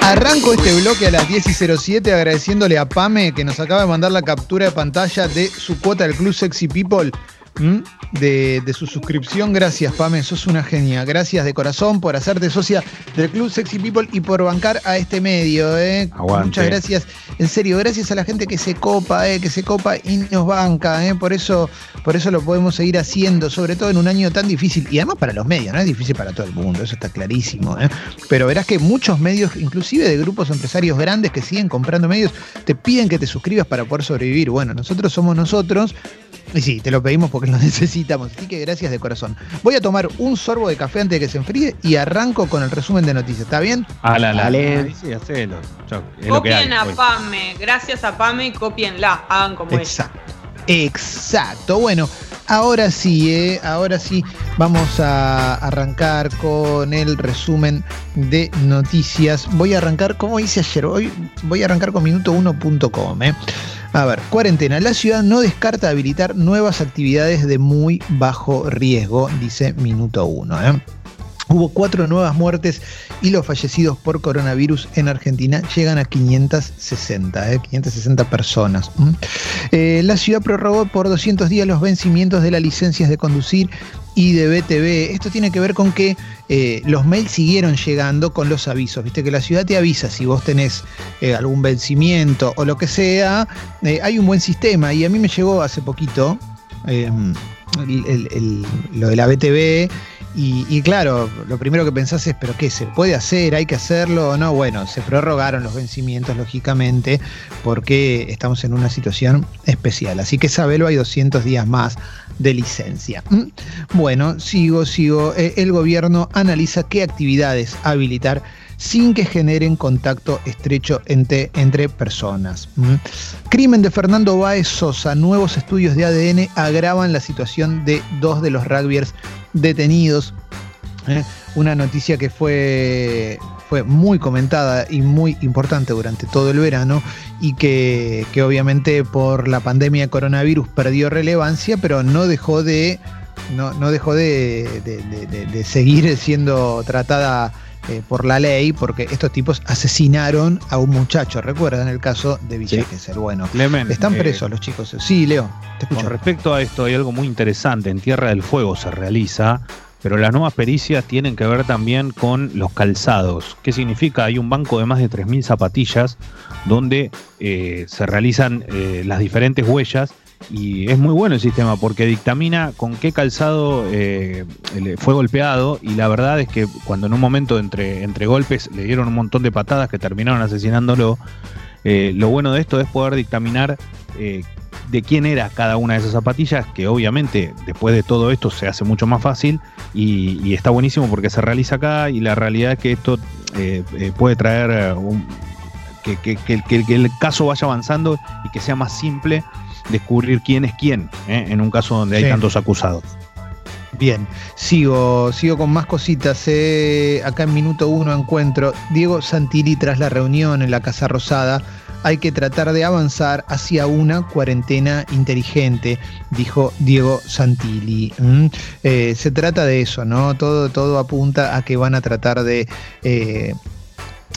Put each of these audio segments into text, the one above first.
Arranco este bloque a las 10 y 07 agradeciéndole a Pame que nos acaba de mandar la captura de pantalla de su cuota del Club Sexy People. De, su suscripción. Gracias, Pame, sos una genia. Gracias de corazón por hacerte socia del Club Sexy People y por bancar a este medio. ¿eh? Muchas gracias. En serio, gracias a la gente que se copa, ¿eh? que se copa y nos banca. ¿eh? Por, eso, por eso lo podemos seguir haciendo, sobre todo en un año tan difícil. Y además para los medios, no es difícil para todo el mundo, eso está clarísimo. ¿eh? Pero verás que muchos medios, inclusive de grupos empresarios grandes que siguen comprando medios, te piden que te suscribas para poder sobrevivir. Bueno, nosotros somos nosotros. Y sí, te lo pedimos porque lo necesitamos. Así que gracias de corazón. Voy a tomar un sorbo de café antes de que se enfríe y arranco con el resumen de noticias. ¿Está bien? Ah, la, la. Dale. Sí, hacelo. Copien a Pame. Gracias a Pame, copienla. Hagan como Exacto. Exacto. Bueno, ahora sí, ¿eh? ahora sí vamos a arrancar con el resumen de noticias. Voy a arrancar, como hice ayer, hoy voy a arrancar con minuto1.com. ¿eh? A ver, cuarentena. La ciudad no descarta habilitar nuevas actividades de muy bajo riesgo, dice Minuto 1. ¿eh? Hubo cuatro nuevas muertes y los fallecidos por coronavirus en Argentina llegan a 560, 560 ¿eh? personas. Eh, la ciudad prorrogó por 200 días los vencimientos de las licencias de conducir y de BTV. Esto tiene que ver con que eh, los mails siguieron llegando con los avisos. Viste que la ciudad te avisa si vos tenés eh, algún vencimiento o lo que sea. Eh, hay un buen sistema y a mí me llegó hace poquito lo de la BTV. Y, claro, lo primero que pensás es, ¿pero qué? ¿Se puede hacer? ¿Hay que hacerlo o no? Bueno, se prorrogaron los vencimientos, lógicamente, porque estamos en una situación especial. Así que sabelo, hay 200 días más de licencia. ¿Mm? Bueno, sigo, sigo. Eh, el gobierno analiza qué actividades habilitar sin que generen contacto estrecho entre, entre personas. ¿Mm? Crimen de Fernando Báez Sosa. Nuevos estudios de ADN agravan la situación de dos de los rugbyers detenidos. ¿eh? Una noticia que fue fue muy comentada y muy importante durante todo el verano y que, obviamente por la pandemia de coronavirus perdió relevancia, pero no dejó de, no, dejó de, seguir siendo tratada eh, por la ley, porque estos tipos asesinaron a un muchacho. ¿Recuerdan el caso de Villa sí. Bueno, están eh, presos los chicos. Sí, Leo, te escucho. Con respecto a esto, hay algo muy interesante. En Tierra del Fuego se realiza pero las nuevas pericias tienen que ver también con los calzados. ¿Qué significa? Hay un banco de más de 3.000 zapatillas donde eh, se realizan eh, las diferentes huellas y es muy bueno el sistema porque dictamina con qué calzado eh, fue golpeado y la verdad es que cuando en un momento entre, entre golpes le dieron un montón de patadas que terminaron asesinándolo, lo bueno de esto es poder dictaminar de quién era cada una de esas zapatillas, que obviamente después de todo esto se hace mucho más fácil y, está buenísimo porque se realiza acá y la realidad es que esto eh, eh, puede traer eh, un, que, el caso vaya avanzando y que sea más simple descubrir quién es quién en un caso donde hay tantos acusados. Bien, sigo, sigo con más cositas. acá en minuto uno encuentro Diego Santilli tras la reunión en la Casa Rosada hay que tratar de avanzar hacia una cuarentena inteligente, dijo Diego Santilli. Mm, eh, se trata de eso, ¿no? Todo, todo apunta a que van a tratar de eh,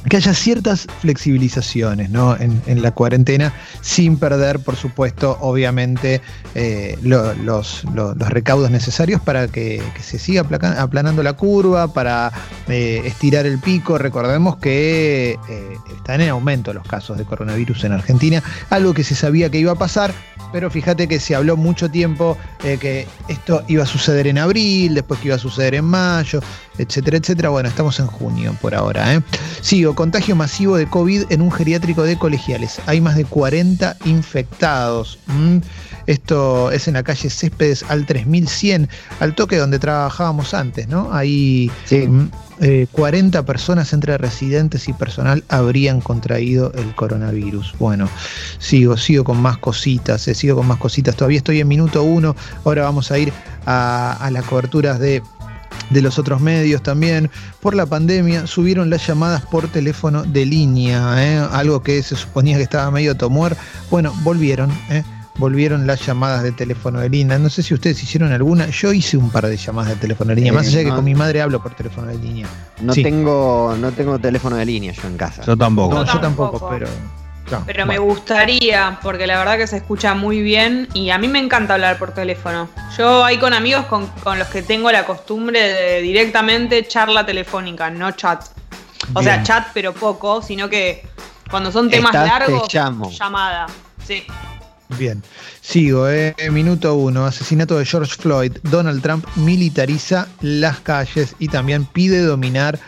que haya ciertas flexibilizaciones ¿no? en, la cuarentena, sin perder, por supuesto, obviamente, eh, los, recaudos necesarios para que, se siga aplanando la curva, para eh, estirar el pico. Recordemos que eh, están en aumento los casos de coronavirus en Argentina, algo que se sabía que iba a pasar, pero fíjate que se habló mucho tiempo que esto iba a suceder en abril, después que iba a suceder en mayo, etcétera, etcétera. Bueno, estamos en junio por ahora. Sigo contagio masivo de COVID en un geriátrico de colegiales. Hay más de 40 infectados. Esto es en la calle Céspedes al 3100, al toque donde trabajábamos antes, ¿no? Ahí 40 eh, personas entre residentes y personal habrían contraído el coronavirus. Bueno, sigo, sigo con más cositas, eh, sigo con más cositas. Todavía estoy en minuto uno. Ahora vamos a ir a, a las coberturas de de los otros medios también, por la pandemia, subieron las llamadas por teléfono de línea, ¿eh? algo que se suponía que estaba medio tomuer. Bueno, volvieron, ¿eh? Volvieron las llamadas de teléfono de línea. No sé si ustedes hicieron alguna. Yo hice un par de llamadas de teléfono de línea, más Eh, allá de que con mi madre hablo por teléfono de línea. No Sí. tengo, no tengo teléfono de línea yo en casa. Yo tampoco. No, Yo yo tampoco, tampoco. pero. no, Pero me gustaría, porque la verdad que se escucha muy bien y a mí me encanta hablar por teléfono. Yo hay con amigos con, con los que tengo la costumbre de directamente charla telefónica, no chat. O sea, chat pero poco, sino que cuando son temas Estás, te largos, llamo. llamada. Sí. Bien, sigo, eh. minuto uno, asesinato de George Floyd, Donald Trump militariza las calles y también pide dominar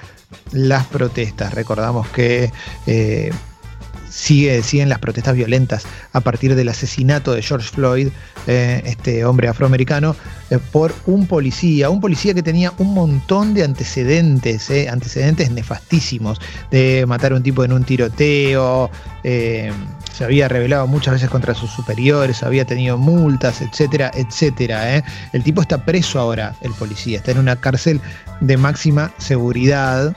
las protestas. Recordamos que eh, sigue, siguen las protestas violentas a partir del asesinato de George Floyd, eh, este hombre afroamericano, eh, por un policía, un policía que tenía un montón de antecedentes, eh, antecedentes nefastísimos, de matar a un tipo en un tiroteo, se había rebelado muchas veces contra sus superiores, había tenido multas, etcétera, etcétera. El tipo está preso ahora, el policía, está en una cárcel de máxima seguridad.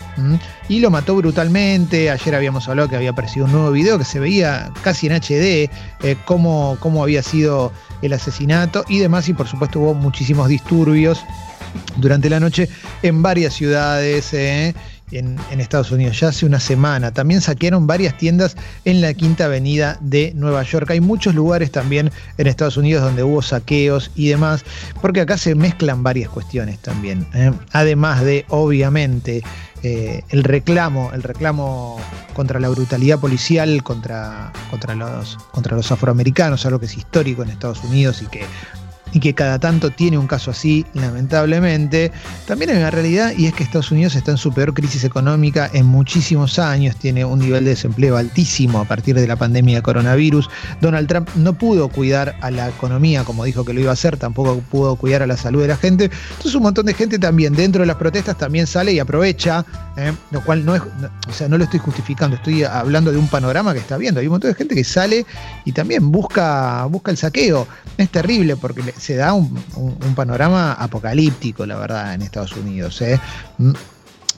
Y lo mató brutalmente. Ayer habíamos hablado que había aparecido un nuevo video que se veía casi en HD, eh, cómo, cómo había sido el asesinato y demás, y por supuesto hubo muchísimos disturbios durante la noche en varias ciudades. ¿eh? En, en Estados Unidos ya hace una semana. También saquearon varias tiendas en la Quinta Avenida de Nueva York. Hay muchos lugares también en Estados Unidos donde hubo saqueos y demás, porque acá se mezclan varias cuestiones también. ¿eh? Además de, obviamente, eh, el reclamo, el reclamo contra la brutalidad policial, contra, contra, los, contra los afroamericanos, algo que es histórico en Estados Unidos y que y que cada tanto tiene un caso así, lamentablemente. También hay una realidad y es que Estados Unidos está en su peor crisis económica en muchísimos años, tiene un nivel de desempleo altísimo a partir de la pandemia de coronavirus. Donald Trump no pudo cuidar a la economía como dijo que lo iba a hacer, tampoco pudo cuidar a la salud de la gente. Entonces un montón de gente también dentro de las protestas también sale y aprovecha, ¿eh? lo cual no es, no- o sea, no lo estoy justificando, estoy hablando de un panorama que está viendo. Hay un montón de gente que sale y también busca, busca el saqueo. Es terrible porque se da un, panorama apocalíptico, la verdad, en Estados Unidos. ¿eh? Mm.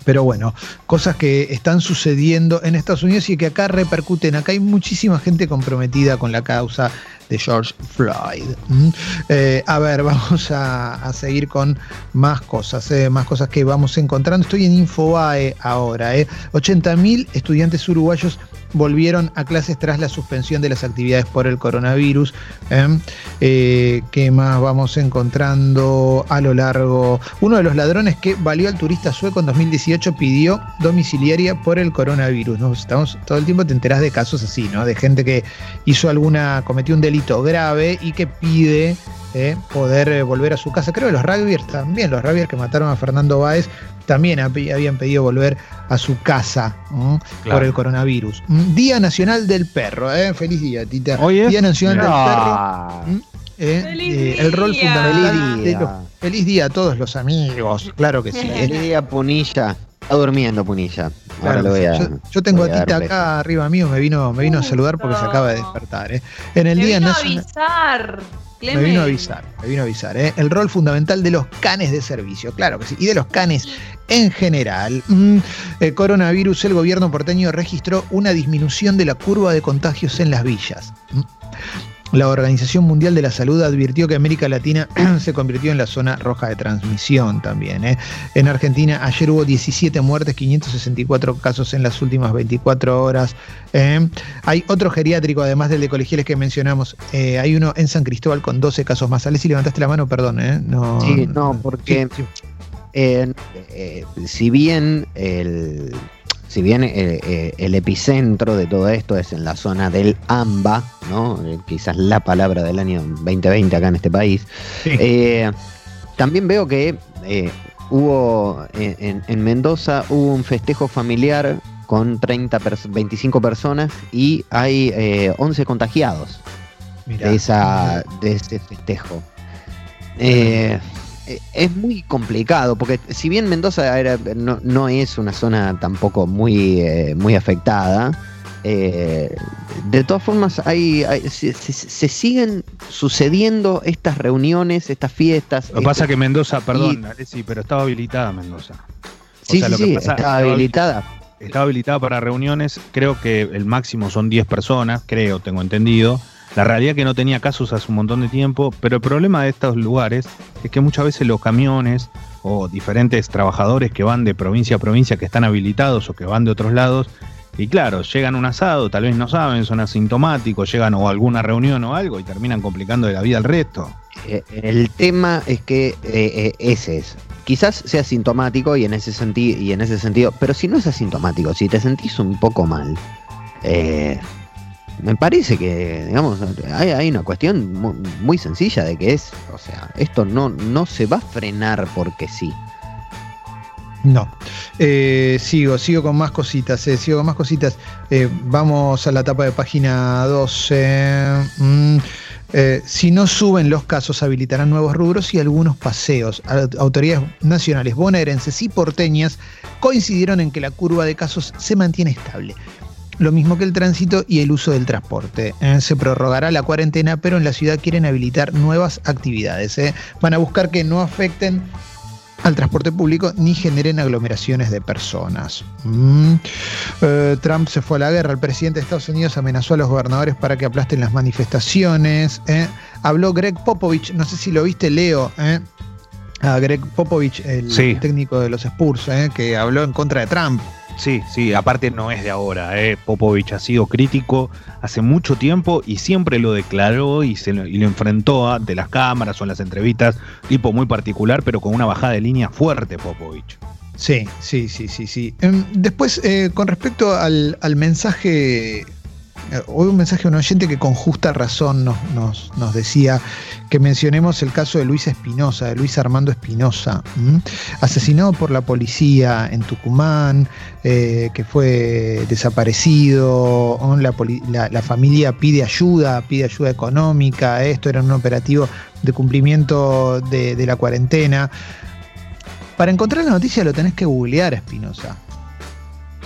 Pero bueno, cosas que están sucediendo en Estados Unidos y que acá repercuten. Acá hay muchísima gente comprometida con la causa de George Floyd. ¿m? Eh, a ver, vamos a, seguir con más cosas, eh, más cosas que vamos encontrando. Estoy en Infobae ahora. Eh. 80.000 estudiantes uruguayos volvieron a clases tras la suspensión de las actividades por el coronavirus. Eh, ¿Qué más vamos encontrando a lo largo? Uno de los ladrones que valió al turista sueco en 2018 pidió domiciliaria por el coronavirus. ¿no? Estamos, todo el tiempo te enterás de casos así, ¿no? De gente que hizo alguna, cometió un delito grave y que pide eh, poder eh, volver a su casa. Creo que los rugbyers también, los rugbyers que mataron a Fernando Báez también hab- habían pedido volver a su casa por el coronavirus. Día Nacional del Perro, ¿eh? feliz día, Tita. Hoy es- Día Nacional del Perro. Eh, ¡Feliz eh, el rol fundamental Feliz de día. los- feliz día a todos los amigos, claro que sí. el día Punilla. Está durmiendo Punilla. Ahora Claro lo voy a. yo, yo tengo a voy a dar Tita acá arriba mío, me vino, me vino a saludar porque se acaba de despertar. ¿eh? En el Me Día vino a avisar. Me Clemen. vino a avisar, me vino a avisar, ¿eh? El rol fundamental de los canes de servicio, claro que sí, y de los canes en general. Mm, el coronavirus, el gobierno porteño registró una disminución de la curva de contagios en las villas. Mm. La Organización Mundial de la Salud advirtió que América Latina se convirtió en la zona roja de transmisión también. ¿eh? En Argentina ayer hubo 17 muertes, 564 casos en las últimas 24 horas. ¿eh? Hay otro geriátrico, además del de colegiales que mencionamos. eh, hay uno en San Cristóbal con 12 casos más. si levantaste la mano, perdón. ¿eh? No, Sí, no, porque- sí, sí. Si bien el si bien eh, eh, el epicentro de todo esto es en la zona del AMBA, ¿no? Eh, quizás la palabra del año 2020 acá en este país, Sí. también veo que hubo en, en Mendoza hubo un festejo familiar con 30 pers- 25 personas y hay eh, 11 contagiados Mirá. de, esa, de ese festejo. Eh, es muy complicado, porque si bien Mendoza era- no, no es una zona tampoco muy, eh, muy afectada, eh, de todas formas hay, hay- se, se- se siguen sucediendo estas reuniones, estas fiestas. Lo que pasa que Mendoza, perdón, Alessi, pero estaba habilitada Mendoza. O sí, sea, sí, lo que sí, pasa- estaba habilitada. Estaba habilitada para reuniones, creo que el máximo son 10 personas, creo, tengo entendido. La realidad es que no tenía casos hace un montón de tiempo, pero el problema de estos lugares es que muchas veces los camiones o diferentes trabajadores que van de provincia a provincia que están habilitados o que van de otros lados, y claro, llegan un asado, tal vez no saben, son asintomáticos, llegan o alguna reunión o algo y terminan complicando la vida al resto. Eh, el tema es que eh, eh, ese es. Quizás sea asintomático y en ese sentido, y en ese sentido, pero si no es asintomático, si te sentís un poco mal, eh, me parece que, digamos, hay, hay una cuestión mu- muy, sencilla de que es, o sea, esto no, no se va a frenar porque sí. No. Eh, sigo, sigo con más cositas, eh, sigo con más cositas. Eh, vamos a la etapa de página 12. Mm, si no suben los casos, habilitarán nuevos rubros y algunos paseos. Autoridades nacionales bonaerenses y porteñas coincidieron en que la curva de casos se mantiene estable. Lo mismo que el tránsito y el uso del transporte. Eh, se prorrogará la cuarentena, pero en la ciudad quieren habilitar nuevas actividades. eh. Van a buscar que no afecten al transporte público ni generen aglomeraciones de personas. Mm. Eh, Trump se fue a la guerra. El presidente de Estados Unidos amenazó a los gobernadores para que aplasten las manifestaciones. eh. Habló Greg Popovich, no sé si lo viste, Leo. eh. A Greg Popovich, el Sí. técnico de los Spurs, que habló en contra de Trump. Sí, sí, aparte no es de ahora. ¿eh? Popovich ha sido crítico hace mucho tiempo y siempre lo declaró y, se lo, enfrentó ante las cámaras o en las entrevistas, tipo muy particular, pero con una bajada de línea fuerte, Popovich. Sí, sí, sí, sí, sí. Em, después, eh, con respecto al, mensaje, hoy un mensaje de un oyente que con justa razón nos, nos, nos decía que mencionemos el caso de Luis Espinosa, de Luis Armando Espinosa, asesinado por la policía en Tucumán, eh, que fue desaparecido, la, la- familia pide ayuda, pide ayuda económica, esto era un operativo de cumplimiento de, de la cuarentena. Para encontrar la noticia lo tenés que googlear, Espinosa.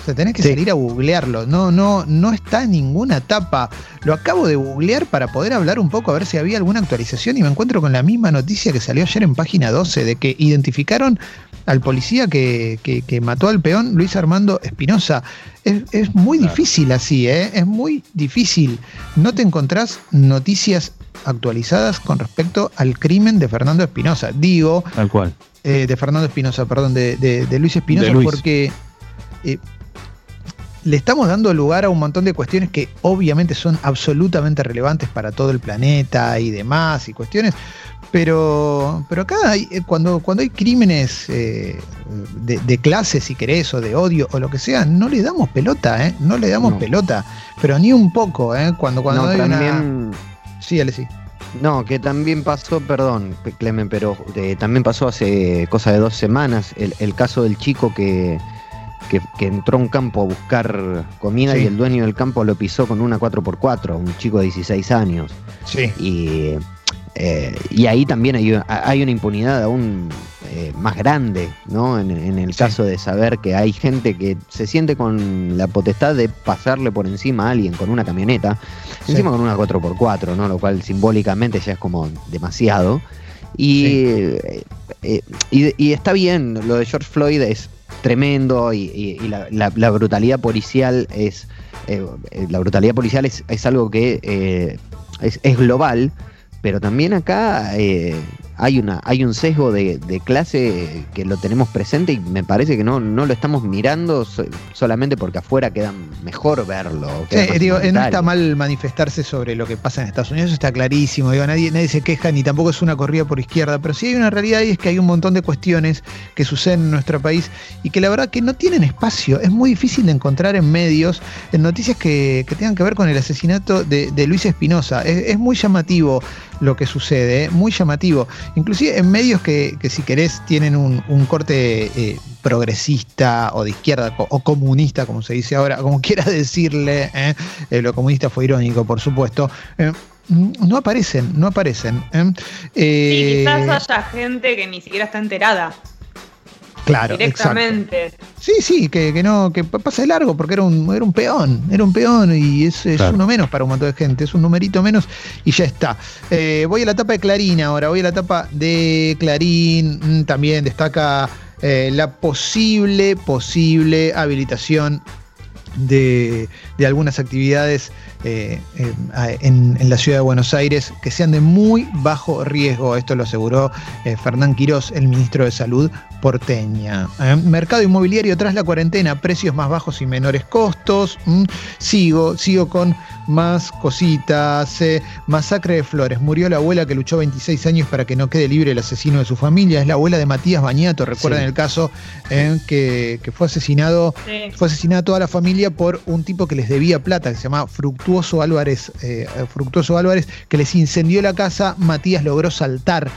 Sea, tenés que Sí. salir a googlearlo. No, no, no está en ninguna tapa. Lo acabo de googlear para poder hablar un poco a ver si había alguna actualización y me encuentro con la misma noticia que salió ayer en página 12 de que identificaron al policía que, que- que mató al peón, Luis Armando Espinosa. Es, es muy Claro. difícil así, ¿eh? Es muy difícil. No te encontrás noticias actualizadas con respecto al crimen de Fernando Espinosa. Digo, Tal cual. eh, de Fernando Espinosa, perdón, de, de- de Luis Espinosa, porque eh, le estamos dando lugar a un montón de cuestiones que obviamente son absolutamente relevantes para todo el planeta y demás, y cuestiones, pero, pero acá hay, eh, cuando, cuando hay crímenes eh, de, de clase, si querés, o de odio, o lo que sea, no le damos pelota, ¿eh? No le damos No. pelota, pero ni un poco, ¿eh? Cuando, cuando no, hay una... también, Sí, Ale, sí. no, que también pasó, perdón, Clemen, pero eh, también pasó hace cosa de dos semanas el, el caso del chico que, que, que entró a un campo a buscar comida Sí. y el dueño del campo lo pisó con una 4x4, un chico de 16 años. Sí. Y, eh, y ahí también hay, hay una impunidad aún eh, más grande, ¿no? En, en el Sí. caso de saber que hay gente que se siente con la potestad de pasarle por encima a alguien con una camioneta, Sí. encima con una 4x4, ¿no? Lo cual simbólicamente ya es como demasiado. Y, eh, eh, y, y está bien, lo de George Floyd es tremendo y, la, la- la brutalidad policial es eh, eh, la brutalidad policial es, es algo que eh, es, global, pero también acá hay una hay un sesgo de, de clase que lo tenemos presente y me parece que no, no lo estamos mirando so- solamente porque afuera queda mejor verlo. Queda digo, eh, no está mal manifestarse sobre lo que pasa en Estados Unidos, eso está clarísimo. Digo, nadie, nadie se queja ni tampoco es una corrida por izquierda, pero sí hay una realidad y es que hay un montón de cuestiones que suceden en nuestro país y que la verdad que no tienen espacio. Es muy difícil de encontrar en medios, en noticias que, que tengan que ver con el asesinato de, de Luis Espinosa. Es, es muy llamativo lo que sucede, ¿eh? muy llamativo. Inclusive en medios que, que si querés tienen un, un corte eh, progresista o de izquierda o comunista, como se dice ahora, como quiera decirle, ¿eh? Eh, lo comunista fue irónico, por supuesto. no aparecen, no aparecen. Sí, quizás haya gente que ni siquiera está enterada claro, exacto. directamente. Sí, sí, que, que no, que pa- pasa de largo, porque era un, era un peón, era un peón y es, es Claro. uno menos para un montón de gente, es un numerito menos y ya está. Eh, voy a la etapa de Clarín ahora, voy a la etapa de Clarín, mm, también destaca eh, la posible, posible habilitación de, algunas actividades eh, eh, en, la ciudad de Buenos Aires que sean de muy bajo riesgo. Esto lo aseguró eh, Fernán Quirós, el ministro de Salud porteña. mercado inmobiliario tras la cuarentena, precios más bajos y menores costos. sigo, sigo con más cositas. masacre de Flores. Murió la abuela que luchó 26 años para que no quede libre el asesino de su familia. Es la abuela de Matías Bañato. Recuerden el caso que, que, fue asesinado, fue asesinada toda la familia por un tipo que les debía plata, que se llama Fructuoso Álvarez, eh, Fructuoso Álvarez, que les incendió la casa. Matías logró saltar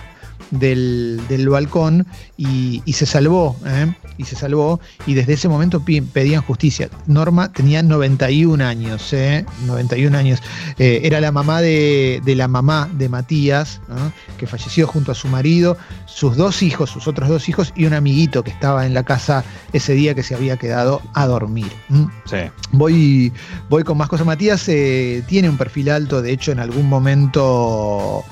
del, balcón y, se salvó, ¿eh? y se salvó, y desde ese momento pedían justicia. Norma tenía 91 años, ¿eh? 91 años. Eh, era la mamá de, la mamá de Matías, que falleció junto a su marido, sus dos hijos, sus otros dos hijos, y un amiguito que estaba en la casa ese día que se había quedado a dormir. Sí. Voy, voy con más cosas. Matías eh, tiene un perfil alto, de hecho en algún momento...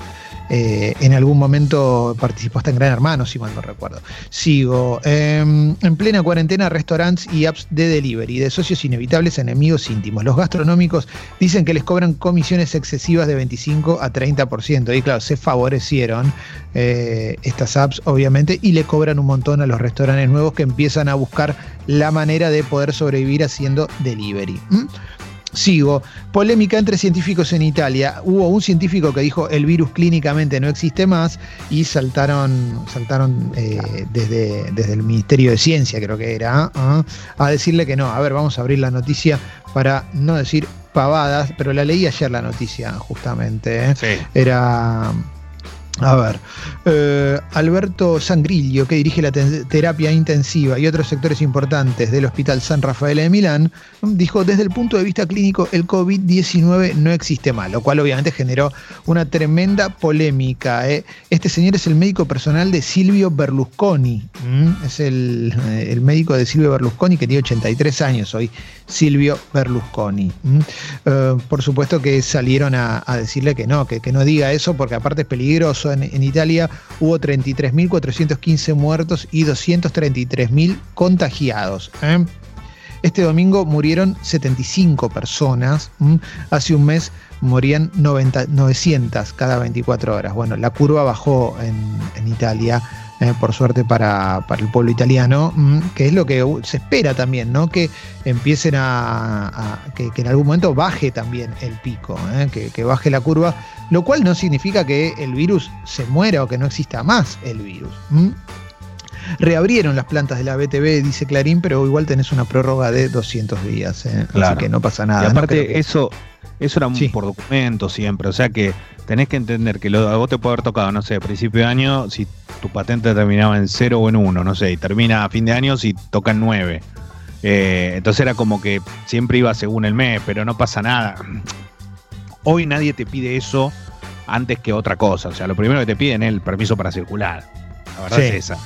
Eh, en algún momento participó hasta en Gran Hermano, si mal no recuerdo. Sigo. Em, en plena cuarentena, restaurantes y apps de delivery, de socios inevitables enemigos íntimos. Los gastronómicos dicen que les cobran comisiones excesivas de 25 a 30%. Y claro, se favorecieron eh, estas apps, obviamente, y le cobran un montón a los restaurantes nuevos que empiezan a buscar la manera de poder sobrevivir haciendo delivery. Sigo. Polémica entre científicos en Italia. Hubo un científico que dijo el virus clínicamente no existe más y saltaron, saltaron eh, desde, desde, el Ministerio de Ciencia, creo que era, ¿ah? a decirle que no. A ver, vamos a abrir la noticia para no decir pavadas, pero la leí ayer la noticia, justamente. ¿eh? Era a ver, eh, Alberto Sangrillo, que dirige la terapia intensiva y otros sectores importantes del Hospital San Rafael de Milán, dijo, desde el punto de vista clínico, el COVID-19 no existe mal, lo cual obviamente generó una tremenda polémica. ¿eh? Este señor es el médico personal de Silvio Berlusconi, es el, eh, el, médico de Silvio Berlusconi que tiene 83 años hoy, Silvio Berlusconi. por supuesto que salieron a, decirle que no, que no diga eso porque aparte es peligroso en, Italia hubo 33.415 muertos y 233.000 contagiados. ¿eh? Este domingo murieron 75 personas. Hace un mes morían 900 cada 24 horas. Bueno, la curva bajó en Italia. Eh, por suerte para, el pueblo italiano, mm, que es lo que se espera también, ¿no? Que empiecen a, que, en algún momento baje también el pico, ¿eh? que, baje la curva, lo cual no significa que el virus se muera o que no exista más el virus. Reabrieron las plantas de la BTV, dice Clarín, pero igual tenés una prórroga de 200 días, ¿eh? así que no pasa nada. Y aparte, eso, eso era por documento siempre, o sea que tenés que entender que lo, a vos te puede haber tocado, no sé, principio de año, si tu patente terminaba en 0 o en 1, no sé, y termina a fin de año si toca en 9. Eh, entonces era como que siempre iba según el mes, pero no pasa nada. Hoy nadie te pide eso antes que otra cosa. O sea, lo primero que te piden es el permiso para circular. La verdad es esa.